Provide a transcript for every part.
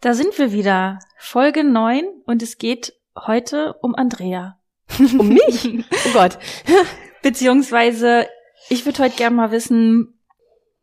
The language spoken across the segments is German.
Da sind wir wieder. Folge 9 und es geht heute um Andrea. Um mich? Oh Gott. Beziehungsweise, ich würde heute gerne mal wissen,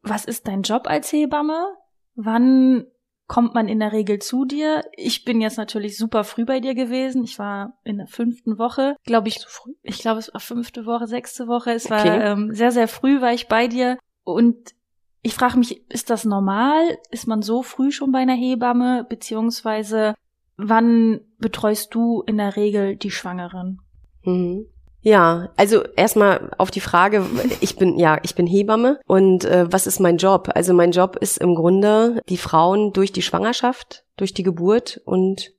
was ist dein Job als Hebamme? Wann kommt man in der Regel zu dir? Ich bin jetzt natürlich super früh bei dir gewesen. Ich war in der fünften Woche, glaube ich. Ich glaube, es war fünfte Woche, sechste Woche. Es war Okay. ähm, sehr, sehr früh war ich bei dir. Und ich frage mich, ist das normal? Ist man so früh schon bei einer Hebamme? Beziehungsweise, wann betreust du in der Regel die Schwangeren? Mhm. Ja, also erstmal auf die Frage, ich bin ja, ich bin Hebamme und äh, was ist mein Job? Also mein Job ist im Grunde die Frauen durch die Schwangerschaft, durch die Geburt und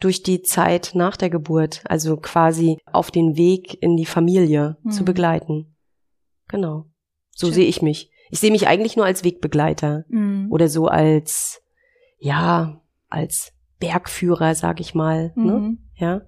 durch die Zeit nach der Geburt, also quasi auf den Weg in die Familie Mhm. zu begleiten. Genau. So Schön. sehe ich mich. Ich sehe mich eigentlich nur als Wegbegleiter Mhm. oder so als ja, als Bergführer, sag ich mal, ne? Mhm. ja,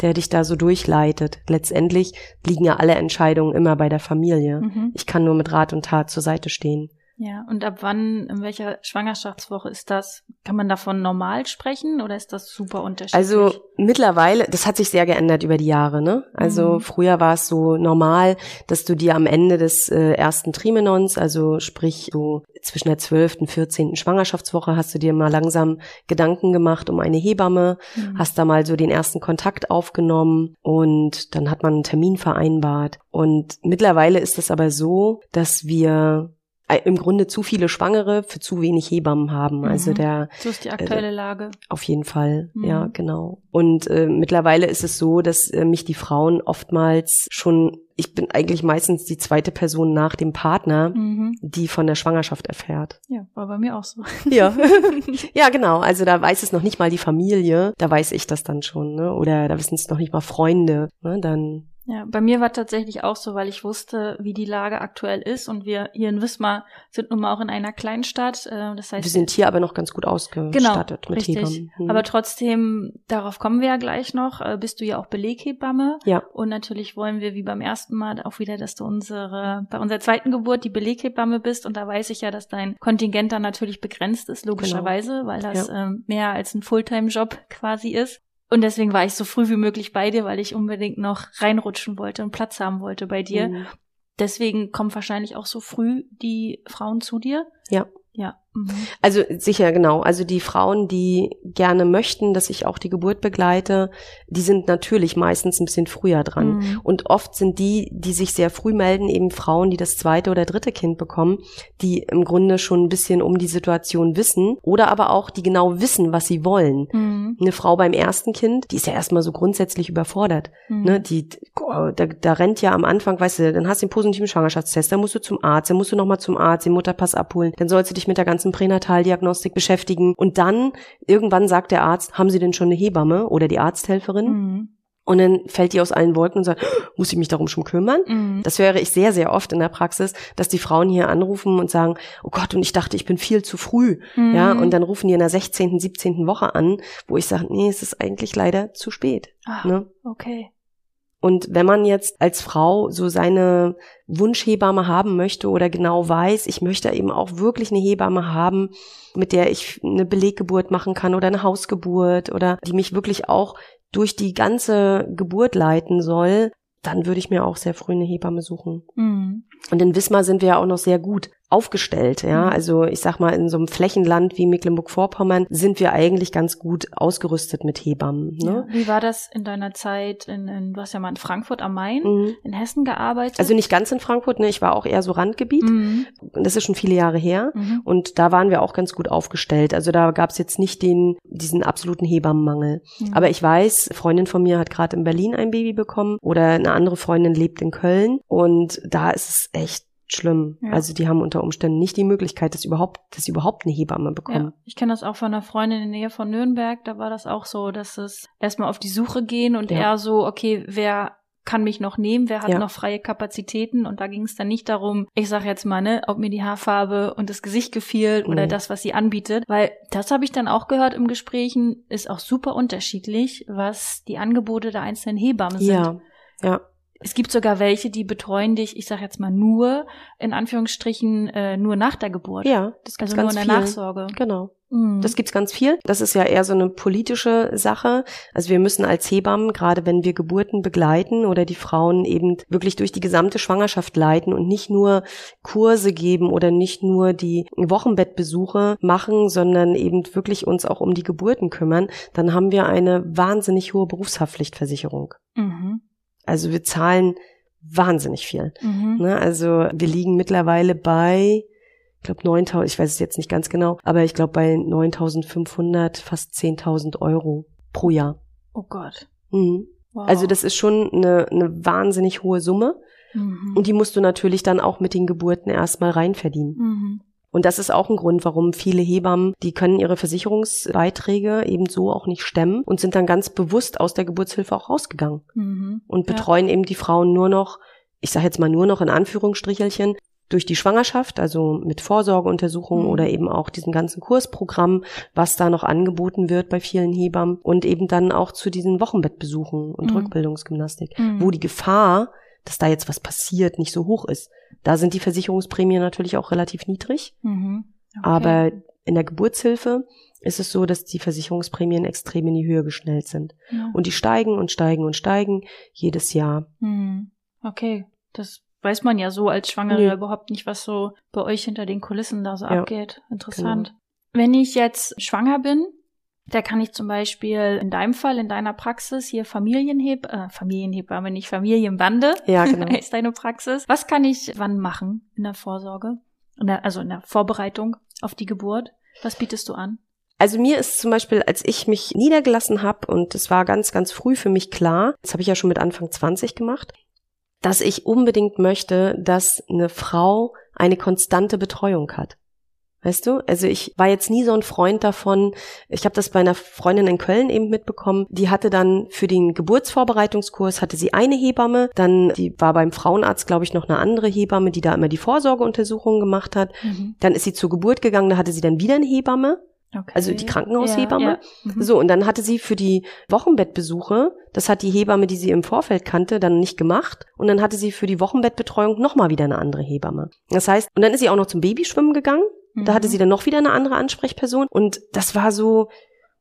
der dich da so durchleitet. Letztendlich liegen ja alle Entscheidungen immer bei der Familie. Mhm. Ich kann nur mit Rat und Tat zur Seite stehen. Ja, und ab wann, in welcher Schwangerschaftswoche ist das? Kann man davon normal sprechen oder ist das super unterschiedlich? Also mittlerweile, das hat sich sehr geändert über die Jahre, ne? Also Mhm. früher war es so normal, dass du dir am Ende des äh, ersten Trimenons, also sprich so zwischen der 12. und 14. Schwangerschaftswoche, hast du dir mal langsam Gedanken gemacht um eine Hebamme, Mhm. hast da mal so den ersten Kontakt aufgenommen und dann hat man einen Termin vereinbart. Und mittlerweile ist es aber so, dass wir im Grunde zu viele Schwangere für zu wenig Hebammen haben. Also Mhm. der so ist die aktuelle Lage. auf jeden Fall, Mhm. ja, genau. Und äh, mittlerweile ist es so, dass äh, mich die Frauen oftmals schon, ich bin eigentlich meistens die zweite Person nach dem Partner, Mhm. die von der Schwangerschaft erfährt. Ja, war bei mir auch so. Ja. ja, genau. Also da weiß es noch nicht mal die Familie, da weiß ich das dann schon, ne? Oder da wissen es noch nicht mal Freunde, ne? Dann Ja, bei mir war tatsächlich auch so, weil ich wusste, wie die Lage aktuell ist und wir hier in Wismar sind nun mal auch in einer Kleinstadt. Äh, das heißt, wir sind hier aber noch ganz gut genau, ausgestattet mit richtig. Hebammen. Hm. Aber trotzdem, darauf kommen wir ja gleich noch, äh, bist du ja auch Beleghebamme. ja, Und natürlich wollen wir wie beim ersten Mal auch wieder, dass du unsere, bei unserer zweiten Geburt die Beleghebamme bist. Und da weiß ich ja, dass dein Kontingent dann natürlich begrenzt ist, logischerweise, weil das ähm, mehr als ein Fulltime-Job quasi ist. Und deswegen war ich so früh wie möglich bei dir, weil ich unbedingt noch reinrutschen wollte und Platz haben wollte bei dir. Hm. Deswegen kommen wahrscheinlich auch so früh die Frauen zu dir. Ja. Ja. Mhm. Also sicher, genau. Also die Frauen, die gerne möchten, dass ich auch die Geburt begleite, die sind natürlich meistens ein bisschen früher dran. Mhm. Und oft sind die, die sich sehr früh melden, eben Frauen, die das zweite oder dritte Kind bekommen, die im Grunde schon ein bisschen um die Situation wissen oder aber auch, die genau wissen, was sie wollen. Mhm. Eine Frau beim ersten Kind, die ist ja erstmal so grundsätzlich überfordert. Mhm. Ne, die, da, da rennt ja am Anfang, weißt du, dann hast du den positiven Schwangerschaftstest, dann musst du zum Arzt, dann musst du nochmal zum Arzt, den Mutterpass abholen, dann sollst du dich mit der ganzen Pränataldiagnostik beschäftigen und dann irgendwann sagt der Arzt, haben Sie denn schon eine Hebamme oder die Arzthelferin? Mhm. Und dann fällt die aus allen Wolken und sagt, muss ich mich darum schon kümmern? Mhm. Das höre ich sehr, sehr oft in der Praxis, dass die Frauen hier anrufen und sagen, oh Gott, und ich dachte, ich bin viel zu früh. Mhm. Ja, und dann rufen die in der 16., 17. Woche an, wo ich sage, nee, es ist eigentlich leider zu spät. Ah, Ne? okay. Und wenn man jetzt als Frau so seine Wunschhebamme haben möchte oder genau weiß, ich möchte eben auch wirklich eine Hebamme haben, mit der ich eine Beleggeburt machen kann oder eine Hausgeburt oder die mich wirklich auch durch die ganze Geburt leiten soll, dann würde ich mir auch sehr früh eine Hebamme suchen. Mhm. Und in Wismar sind wir ja auch noch sehr gut aufgestellt, ja. Mhm. Also ich sag mal, in so einem Flächenland wie Mecklenburg-Vorpommern sind wir eigentlich ganz gut ausgerüstet mit Hebammen. Ne? Ja. Wie war das in deiner Zeit in, in du hast ja mal in Frankfurt am Main Mhm. in Hessen gearbeitet? Also nicht ganz in Frankfurt, ne? Ich war auch eher so Randgebiet. Mhm. Das ist schon viele Jahre her. Mhm. Und da waren wir auch ganz gut aufgestellt. Also da gab es jetzt nicht den, diesen absoluten Hebammenmangel. Mhm. Aber ich weiß, eine Freundin von mir hat gerade in Berlin ein Baby bekommen oder eine andere Freundin lebt in Köln. Und da ist es echt schlimm. Ja. Also die haben unter Umständen nicht die Möglichkeit, dass überhaupt, dass sie überhaupt eine Hebamme bekommen. Ja, ich kenne das auch von einer Freundin in der Nähe von Nürnberg. Da war das auch so, dass es erstmal auf die Suche gehen und Ja. eher so, okay, wer kann mich noch nehmen, wer hat Ja. noch freie Kapazitäten und da ging es dann nicht darum, ich sag jetzt mal, ne, ob mir die Haarfarbe und das Gesicht gefiel oder das, was sie anbietet, weil das habe ich dann auch gehört im Gesprächen, ist auch super unterschiedlich, was die Angebote der einzelnen Hebammen sind. Ja, ja, Es gibt sogar welche, die betreuen dich, ich sag jetzt mal nur, in Anführungsstrichen, äh, nur nach der Geburt. ja, das gibt's Also nur ganz in der viel. Nachsorge. Genau. Mhm. Das gibt's ganz viel. Das ist ja eher so eine politische Sache. Also wir müssen als Hebammen, gerade wenn wir Geburten begleiten oder die Frauen eben wirklich durch die gesamte Schwangerschaft leiten und nicht nur Kurse geben oder nicht nur die Wochenbettbesuche machen, sondern eben wirklich uns auch um die Geburten kümmern, dann haben wir eine wahnsinnig hohe Berufshaftpflichtversicherung. Mhm. Also wir zahlen wahnsinnig viel. Mhm. Ne? Also wir liegen mittlerweile bei, ich glaube 9000, ich weiß es jetzt nicht ganz genau, aber ich glaube bei 9500, fast 10.000 Euro pro Jahr. Oh Gott. Mhm. Wow. Also das ist schon eine, eine wahnsinnig hohe Summe Mhm. und die musst du natürlich dann auch mit den Geburten erstmal reinverdienen. Mhm. Und das ist auch ein Grund, warum viele Hebammen, die können ihre Versicherungsbeiträge eben so auch nicht stemmen und sind dann ganz bewusst aus der Geburtshilfe auch rausgegangen Mhm. und Ja. betreuen eben die Frauen nur noch, ich sage jetzt mal nur noch in Anführungsstrichelchen, durch die Schwangerschaft, also mit Vorsorgeuntersuchungen Mhm. oder eben auch diesem ganzen Kursprogramm, was da noch angeboten wird bei vielen Hebammen und eben dann auch zu diesen Wochenbettbesuchen und Mhm. Rückbildungsgymnastik, Mhm. wo die Gefahr, dass da jetzt was passiert, nicht so hoch ist. Da sind die Versicherungsprämien natürlich auch relativ niedrig, Mhm. Okay. aber in der Geburtshilfe ist es so, dass die Versicherungsprämien extrem in die Höhe geschnellt sind. Ja. Und die steigen und steigen und steigen jedes Jahr. Mhm. Okay, das weiß man ja so als Schwangere Nee. überhaupt nicht, was so bei euch hinter den Kulissen da so Ja, genau. abgeht. Interessant. Wenn ich jetzt schwanger bin, da kann ich zum Beispiel in deinem Fall, in deiner Praxis hier Familienheb, äh, Familienhebamme, nicht Familienbande, Ja, genau. ist deine Praxis. Was kann ich wann machen in der Vorsorge? In der, also in der Vorbereitung auf die Geburt? Was bietest du an? Also mir ist zum Beispiel, als ich mich niedergelassen habe, und es war ganz, ganz früh für mich klar, das habe ich ja schon mit Anfang 20 gemacht, dass ich unbedingt möchte, dass eine Frau eine konstante Betreuung hat. Weißt du? Also ich war jetzt nie so ein Freund davon. Ich habe das bei einer Freundin in Köln eben mitbekommen. Die hatte dann für den Geburtsvorbereitungskurs hatte sie eine Hebamme, dann die war beim Frauenarzt, glaube ich, noch eine andere Hebamme, die da immer die Vorsorgeuntersuchungen gemacht hat. Dann ist sie zur Geburt gegangen, da hatte sie dann wieder eine Hebamme. Okay. Also die Krankenhaushebamme? Ja, ja. Mhm. So, und dann hatte sie für die Wochenbettbesuche, das hat die Hebamme, die sie im Vorfeld kannte, dann nicht gemacht. Und dann hatte sie für die Wochenbettbetreuung nochmal wieder eine andere Hebamme. Das heißt, und dann ist sie auch noch zum Babyschwimmen gegangen. Da hatte Mhm. sie dann noch wieder eine andere Ansprechperson. Und das war so,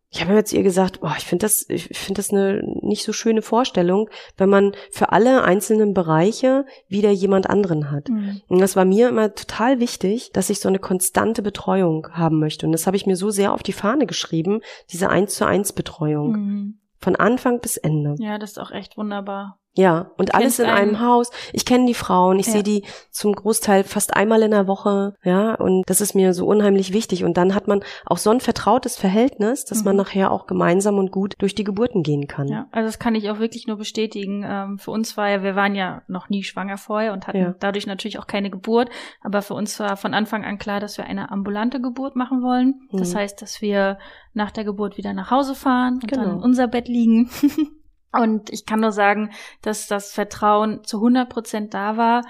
ich habe mir jetzt ihr gesagt, boah, ich finde das, ich finde das eine nicht so schöne Vorstellung, wenn man für alle einzelnen Bereiche wieder jemand anderen hat. Mhm. Und das war mir immer total wichtig, dass ich so eine konstante Betreuung haben möchte. Und das habe ich mir so sehr auf die Fahne geschrieben, diese eins zu eins Betreuung. Mhm. Von Anfang bis Ende. Ja, das ist auch echt wunderbar. Ja, und alles in einem Haus. Ich kenne die Frauen, ich Ja. sehe die zum Großteil fast einmal in der Woche, ja, und das ist mir so unheimlich wichtig. Und dann hat man auch so ein vertrautes Verhältnis, dass man Mhm. nachher auch gemeinsam und gut durch die Geburten gehen kann. Ja, also das kann ich auch wirklich nur bestätigen. Ähm, für uns war ja, wir waren ja noch nie schwanger vorher und hatten Ja. dadurch natürlich auch keine Geburt. Aber für uns war von Anfang an klar, dass wir eine ambulante Geburt machen wollen. Das Mhm. heißt, dass wir nach der Geburt wieder nach Hause fahren und dann Genau. in unser Bett liegen. und ich kann nur sagen, dass das Vertrauen zu 100 Prozent da war.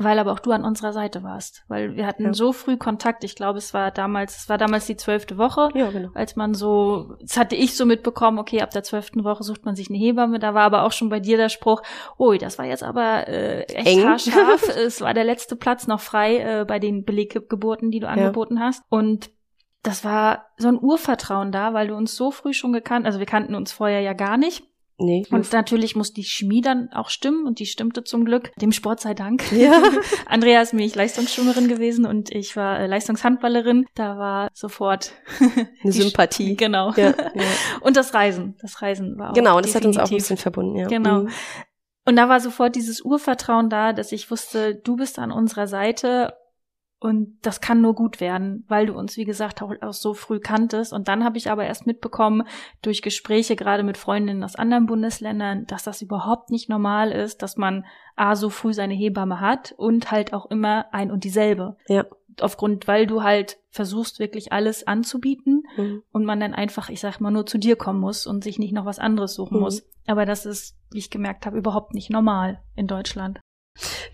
Weil aber auch du an unserer Seite warst. Weil wir hatten Ja. so früh Kontakt. Ich glaube, es war damals, es war damals die zwölfte Woche Ja, genau. als man so, das hatte ich so mitbekommen, okay, ab der zwölften Woche sucht man sich eine Hebamme. Da war aber auch schon bei dir der Spruch, ui, das war jetzt aber äh, echt Eng. haarscharf. es war der letzte Platz noch frei äh, bei den Beleggeburten, die du angeboten hast. Und das war so ein Urvertrauen da, weil du uns so früh schon gekannt, also wir kannten uns vorher ja gar nicht. Nee, Und natürlich muss die Chemie dann auch stimmen und die stimmte zum Glück. Dem Sport sei Dank. Ja. Andrea ist nämlich Leistungsschwimmerin gewesen und ich war äh, Leistungshandballerin. Da war sofort eine die Sch- Sympathie. Genau. Ja, ja. Und das Reisen. Das Reisen war auch Genau, und das hat uns auch ein bisschen verbunden, ja. Genau. Mhm. Und da war sofort dieses Urvertrauen da, dass ich wusste, du bist an unserer Seite Und das kann nur gut werden, weil du uns, wie gesagt, auch, auch so früh kanntest. Und dann habe ich aber erst mitbekommen, durch Gespräche gerade mit Freundinnen aus anderen Bundesländern, dass das überhaupt nicht normal ist, dass man A, so früh seine Hebamme hat und halt auch immer ein und dieselbe. Ja. Aufgrund, weil du halt versuchst, wirklich alles anzubieten Mhm. und man dann einfach, ich sag mal, nur zu dir kommen muss und sich nicht noch was anderes suchen Mhm. muss. Aber das ist, wie ich gemerkt habe, überhaupt nicht normal in Deutschland.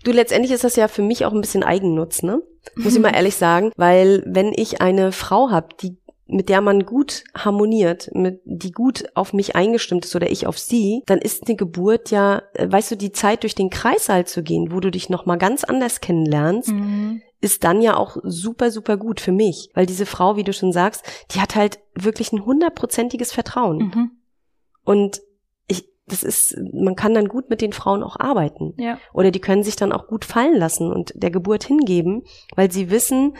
Du, letztendlich ist das ja für mich auch ein bisschen Eigennutz, ne? Muss ich mal ehrlich sagen, weil wenn ich eine Frau habe, die mit der man gut harmoniert, mit, die gut auf mich eingestimmt ist oder ich auf sie, dann ist eine Geburt ja, äh, weißt du, die Zeit durch den Kreissaal zu gehen, wo du dich noch mal ganz anders kennenlernst, Mhm. ist dann ja auch super, super gut für mich, weil diese Frau, wie du schon sagst, die hat halt wirklich ein hundertprozentiges Vertrauen Mhm. und das ist, man kann dann gut mit den Frauen auch arbeiten. Ja. Oder die können sich dann auch gut fallen lassen und der Geburt hingeben, weil sie wissen,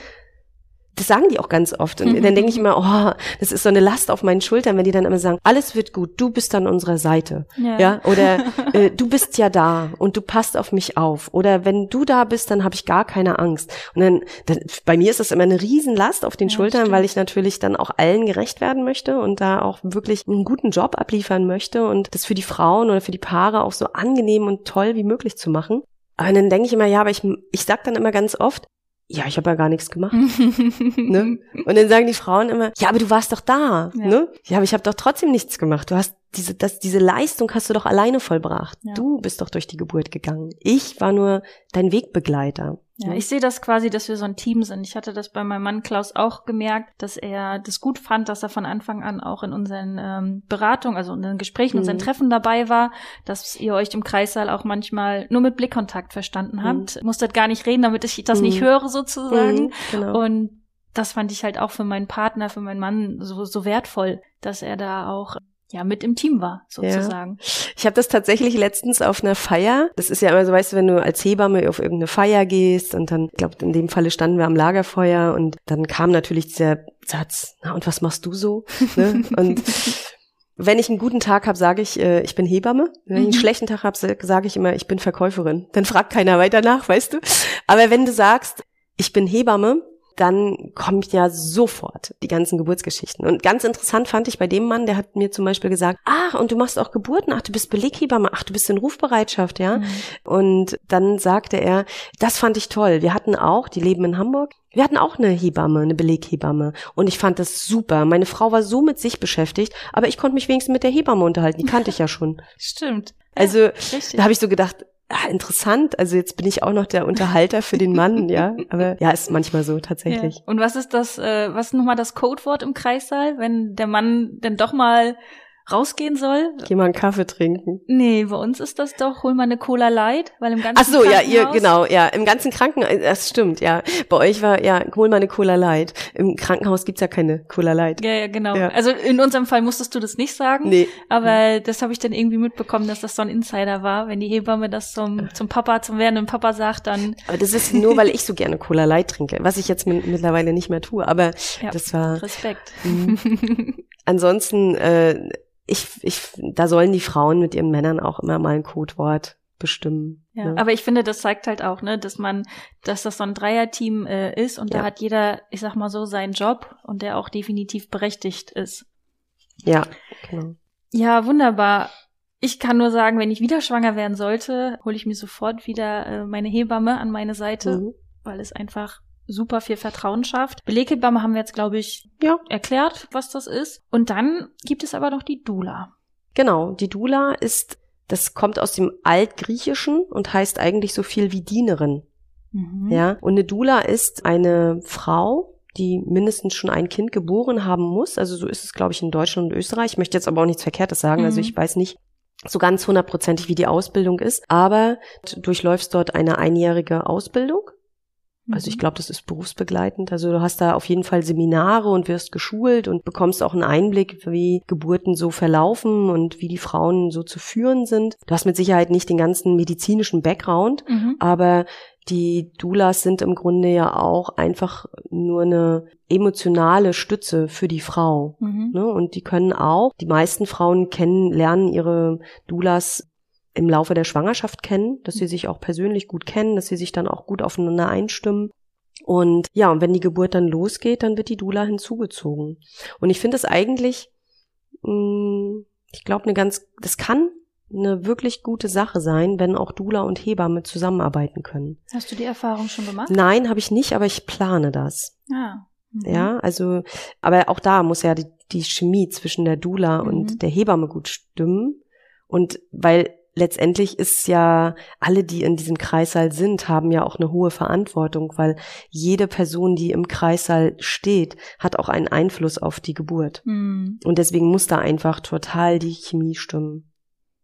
das sagen die auch ganz oft. Und dann denke ich immer, oh, das ist so eine Last auf meinen Schultern, wenn die dann immer sagen, alles wird gut, du bist an unserer Seite. Ja. Ja, oder äh, du bist ja da und du passt auf mich auf. Oder wenn du da bist, dann habe ich gar keine Angst. Und dann, dann, bei mir ist das immer eine Riesenlast auf den Ja, Schultern, stimmt. weil ich natürlich dann auch allen gerecht werden möchte und da auch wirklich einen guten Job abliefern möchte und das für die Frauen oder für die Paare auch so angenehm und toll wie möglich zu machen. Aber dann denke ich immer, ja, aber ich, ich sag dann immer ganz oft, ja, ich habe ja gar nichts gemacht. Ne? Und dann sagen die Frauen immer, ja, aber du warst doch da, Ja. ne? Ja, aber ich habe doch trotzdem nichts gemacht. Du hast diese, das, diese Leistung hast du doch alleine vollbracht. Ja. Du bist doch durch die Geburt gegangen. Ich war nur dein Wegbegleiter. Ja, ich sehe das quasi, dass wir so ein Team sind. Ich hatte das bei meinem Mann Klaus auch gemerkt, dass er das gut fand, dass er von Anfang an auch in unseren ähm, Beratungen, also in den Gesprächen, Mhm. unseren Treffen dabei war, dass ihr euch im Kreissaal auch manchmal nur mit Blickkontakt verstanden habt. Musstet gar nicht reden, damit ich das Mhm. nicht höre sozusagen. Mhm, genau. Und das fand ich halt auch für meinen Partner, für meinen Mann so, so wertvoll, dass er da auch ja mit im Team war, sozusagen. Ich habe das tatsächlich letztens auf einer Feier. Das ist ja immer so, weißt du, wenn du als Hebamme auf irgendeine Feier gehst und dann, ich glaube, in dem Falle standen wir am Lagerfeuer und dann kam natürlich dieser Satz, na und was machst du so? ne? Und wenn ich einen guten Tag habe, sage ich, äh, ich bin Hebamme. Wenn ich einen Mhm. schlechten Tag habe, sage ich immer, ich bin Verkäuferin. Dann fragt keiner weiter nach, weißt du? Aber wenn du sagst, ich bin Hebamme, dann kommt ja sofort die ganzen Geburtsgeschichten. Und ganz interessant fand ich bei dem Mann, der hat mir zum Beispiel gesagt, ach, und du machst auch Geburten, ach, du bist Beleghebamme, ach, du bist in Rufbereitschaft, ja. Mhm. Und dann sagte er, das fand ich toll. Wir hatten auch, die leben in Hamburg, wir hatten auch eine Hebamme, eine Beleghebamme. Und ich fand das super. Meine Frau war so mit sich beschäftigt, aber ich konnte mich wenigstens mit der Hebamme unterhalten. Die kannte ich ja schon. Stimmt. Also ja, da habe ich so gedacht, ah, interessant. Also jetzt bin ich auch noch der Unterhalter für den Mann, ja. Aber ja, ist manchmal so tatsächlich. Ja. Und was ist das, äh, was ist nochmal das Codewort im Kreissaal, wenn der Mann denn doch mal rausgehen soll? Geh mal einen Kaffee trinken. Nee, bei uns ist das doch, hol mal eine Cola Light, weil im ganzen Ach so, ja, ihr, genau, ja, im ganzen Krankenhaus, das stimmt, ja. Bei euch war, ja, hol mal eine Cola Light. Im Krankenhaus gibt's ja keine Cola Light. Ja, ja, genau. Ja. Also in unserem Fall musstest du das nicht sagen. Nee. Aber das habe ich dann irgendwie mitbekommen, dass das so ein Insider war. Wenn die Hebamme das zum, zum Papa, zum werdenden Papa sagt, dann Aber das ist nur, weil ich so gerne Cola Light trinke, was ich jetzt mit, mittlerweile nicht mehr tue. Aber Ja. das war Respekt. ansonsten, äh, ich, ich, da sollen die Frauen mit ihren Männern auch immer mal ein Codewort bestimmen. Ja, ne? aber ich finde, das zeigt halt auch, ne, dass man, dass das so ein Dreierteam äh, ist und Ja. da hat jeder, ich sag mal so, seinen Job und der auch definitiv berechtigt ist. ja, genau. Ja, wunderbar. Ich kann nur sagen, wenn ich wieder schwanger werden sollte, hole ich mir sofort wieder äh, meine Hebamme an meine Seite, Mhm. weil es einfach super viel Vertrauen schafft. Beleghebamme haben wir jetzt, glaube ich, Ja. erklärt, was das ist. Und dann gibt es aber noch die Dula. Genau, die Dula ist, das kommt aus dem Altgriechischen und heißt eigentlich so viel wie Dienerin. Mhm. Ja, und eine Dula ist eine Frau, die mindestens schon ein Kind geboren haben muss. Also so ist es, glaube ich, in Deutschland und Österreich. Ich möchte jetzt aber auch nichts Verkehrtes sagen. Also Mhm. ich weiß nicht so ganz hundertprozentig, wie die Ausbildung ist. Aber du durchläufst dort eine einjährige Ausbildung. Also ich Mhm. glaube, das ist berufsbegleitend. Also du hast da auf jeden Fall Seminare und wirst geschult und bekommst auch einen Einblick, wie Geburten so verlaufen und wie die Frauen so zu führen sind. Du hast mit Sicherheit nicht den ganzen medizinischen Background, Mhm. aber die Doulas sind im Grunde ja auch einfach nur eine emotionale Stütze für die Frau. Mhm. Ne? Und die können auch, die meisten Frauen kennen, lernen ihre Doulas im Laufe der Schwangerschaft kennen, dass sie sich auch persönlich gut kennen, dass sie sich dann auch gut aufeinander einstimmen. Und ja, und wenn die Geburt dann losgeht, dann wird die Dula hinzugezogen. Und ich finde es eigentlich, mh, mm, ich glaube, eine ganz, das kann eine wirklich gute Sache sein, wenn auch Dula und Hebamme zusammenarbeiten können. Hast du die Erfahrung schon gemacht? Nein, habe ich nicht, aber ich plane das. Ah. Mhm. Ja, also, aber auch da muss ja die, die Chemie zwischen der Dula mhm. und der Hebamme gut stimmen. Und weil letztendlich ist ja, alle, die in diesem Kreissaal sind, haben ja auch eine hohe Verantwortung, weil jede Person, die im Kreissaal steht, hat auch einen Einfluss auf die Geburt. Mhm. Und deswegen muss da einfach total die Chemie stimmen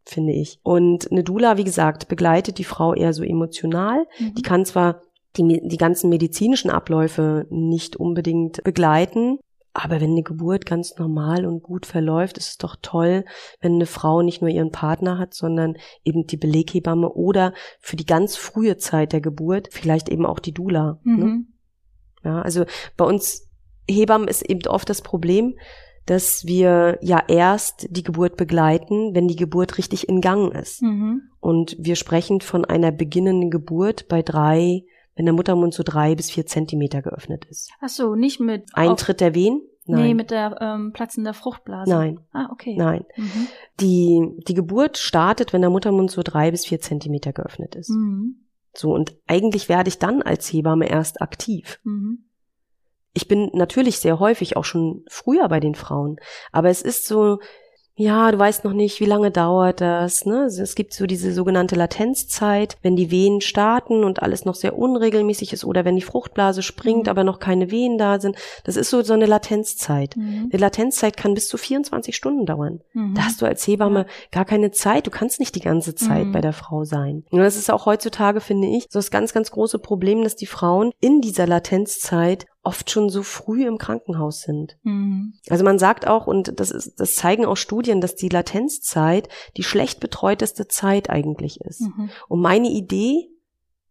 finde ich. Und eine Dula, wie gesagt, begleitet die Frau eher so emotional. Mhm. Die kann zwar die, die ganzen medizinischen Abläufe nicht unbedingt begleiten, aber wenn eine Geburt ganz normal und gut verläuft, ist es doch toll, wenn eine Frau nicht nur ihren Partner hat, sondern eben die Beleghebamme oder für die ganz frühe Zeit der Geburt vielleicht eben auch die Dula. Mhm. Ne? Ja, also bei uns Hebammen ist eben oft das Problem, dass wir ja erst die Geburt begleiten, wenn die Geburt richtig in Gang ist. Mhm. Und wir sprechen von einer beginnenden Geburt bei drei, wenn der Muttermund so drei bis vier Zentimeter geöffnet ist. Ach so, nicht mit Eintritt der Wehen? Nein. Nee, mit der ähm, Platzen der Fruchtblase. Nein. Ah, okay. Nein. Mhm. Die, die Geburt startet, wenn der Muttermund so drei bis vier Zentimeter geöffnet ist. Mhm. So, und eigentlich werde ich dann als Hebamme erst aktiv. Mhm. Ich bin natürlich sehr häufig auch schon früher bei den Frauen, aber es ist so, ja, du weißt noch nicht, wie lange dauert das. Ne? Es gibt so diese sogenannte Latenzzeit, wenn die Wehen starten und alles noch sehr unregelmäßig ist oder wenn die Fruchtblase springt, Mhm. aber noch keine Wehen da sind. Das ist so, so eine Latenzzeit. Mhm. Eine Latenzzeit kann bis zu 24 Stunden dauern. Mhm. Da hast du als Hebamme gar keine Zeit. Du kannst nicht die ganze Zeit Mhm. bei der Frau sein. Und das ist auch heutzutage, finde ich, so das ganz, ganz große Problem, dass die Frauen in dieser Latenzzeit oft schon so früh im Krankenhaus sind. Mhm. Also man sagt auch, und das ist, das zeigen auch Studien, dass die Latenzzeit die schlecht betreuteste Zeit eigentlich ist. Mhm. Und meine Idee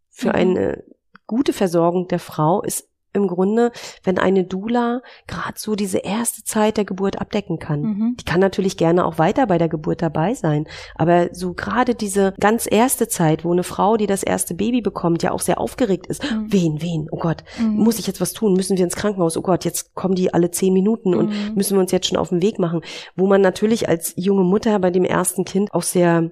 für Mhm. eine gute Versorgung der Frau ist im Grunde, wenn eine Dula gerade so diese erste Zeit der Geburt abdecken kann. Mhm. Die kann natürlich gerne auch weiter bei der Geburt dabei sein, aber so gerade diese ganz erste Zeit, wo eine Frau, die das erste Baby bekommt, ja auch sehr aufgeregt ist. Mhm. Wen, wen? Oh Gott, Mhm. muss ich jetzt was tun? Müssen wir ins Krankenhaus? Oh Gott, jetzt kommen die alle zehn Minuten und Mhm. müssen wir uns jetzt schon auf den Weg machen. Wo man natürlich als junge Mutter bei dem ersten Kind auch sehr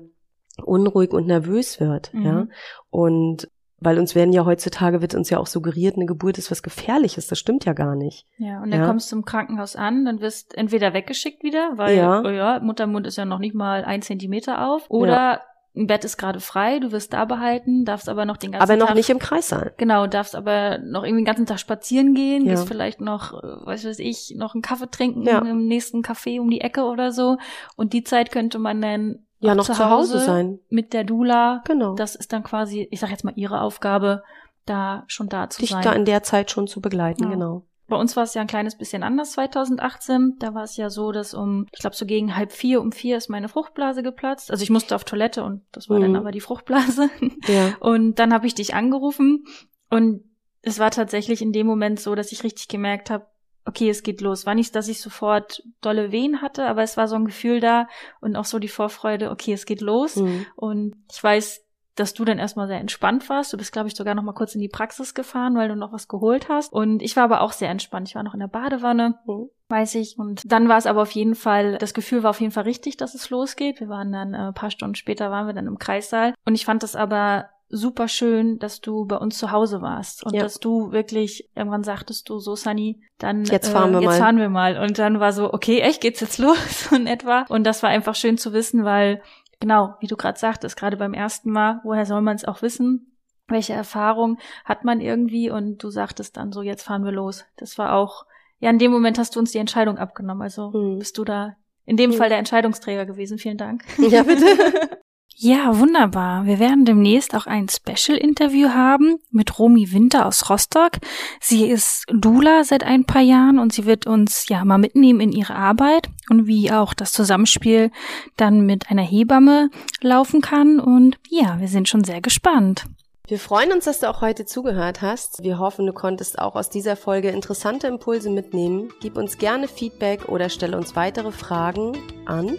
unruhig und nervös wird, Mhm. ja. Und weil uns werden ja heutzutage wird uns ja auch suggeriert, eine Geburt ist was Gefährliches. Das stimmt ja gar nicht. Ja, und dann Ja. kommst du im Krankenhaus an, dann wirst entweder weggeschickt wieder, weil Ja. oh ja, Muttermund ist ja noch nicht mal ein Zentimeter auf, oder ein Bett ist gerade frei, du wirst da behalten, darfst aber noch den ganzen Aber noch Tag nicht im Kreissaal. Genau, darfst aber noch irgendwie den ganzen Tag spazieren gehen, Ja. gehst vielleicht noch, äh, weiß weiß ich, noch einen Kaffee trinken Ja. im nächsten Café um die Ecke oder so. Und die Zeit könnte man dann Ja, noch zu Hause sein. mit der Dula. Genau. Das ist dann quasi, ich sag jetzt mal, ihre Aufgabe, da schon da zu Dich sein. da in der Zeit schon zu begleiten, Ja. genau. Bei uns war es ja ein kleines bisschen anders 2018. Da war es ja so, dass um, ich glaube so gegen halb vier, um vier ist meine Fruchtblase geplatzt. Also ich musste auf Toilette und das war dann Mhm. aber die Fruchtblase. Ja. Und dann habe ich dich angerufen und es war tatsächlich in dem Moment so, dass ich richtig gemerkt habe, okay, es geht los. War nicht, dass ich sofort dolle Wehen hatte, aber es war so ein Gefühl da und auch so die Vorfreude, okay, es geht los. Mhm. Und ich weiß, dass du dann erstmal sehr entspannt warst. Du bist, glaube ich, sogar noch mal kurz in die Praxis gefahren, weil du noch was geholt hast. Und ich war aber auch sehr entspannt. Ich war noch in der Badewanne, Mhm. weiß ich. Und dann war es aber auf jeden Fall, das Gefühl war auf jeden Fall richtig, dass es losgeht. Wir waren dann, äh, ein paar Stunden später waren wir dann im Kreissaal. Und ich fand das aber super schön, dass du bei uns zu Hause warst und Ja. dass du wirklich irgendwann sagtest du so Sunny, dann Jetzt fahren wir äh, jetzt mal. fahren wir mal und dann war so okay, echt geht's jetzt los in etwa und das war einfach schön zu wissen, weil genau, wie du gerade sagtest, gerade beim ersten Mal, woher soll man es auch wissen? Welche Erfahrung hat man irgendwie und du sagtest dann so, jetzt fahren wir los. Das war auch ja, in dem Moment hast du uns die Entscheidung abgenommen, also Mhm. bist du da in dem Ja. Fall der Entscheidungsträger gewesen. Vielen Dank. Ja, bitte. Ja, wunderbar. Wir werden demnächst auch ein Special-Interview haben mit Romy Winter aus Rostock. Sie ist Dula seit ein paar Jahren und sie wird uns ja mal mitnehmen in ihre Arbeit und wie auch das Zusammenspiel dann mit einer Hebamme laufen kann. Und ja, wir sind schon sehr gespannt. Wir freuen uns, dass du auch heute zugehört hast. Wir hoffen, du konntest auch aus dieser Folge interessante Impulse mitnehmen. Gib uns gerne Feedback oder stelle uns weitere Fragen an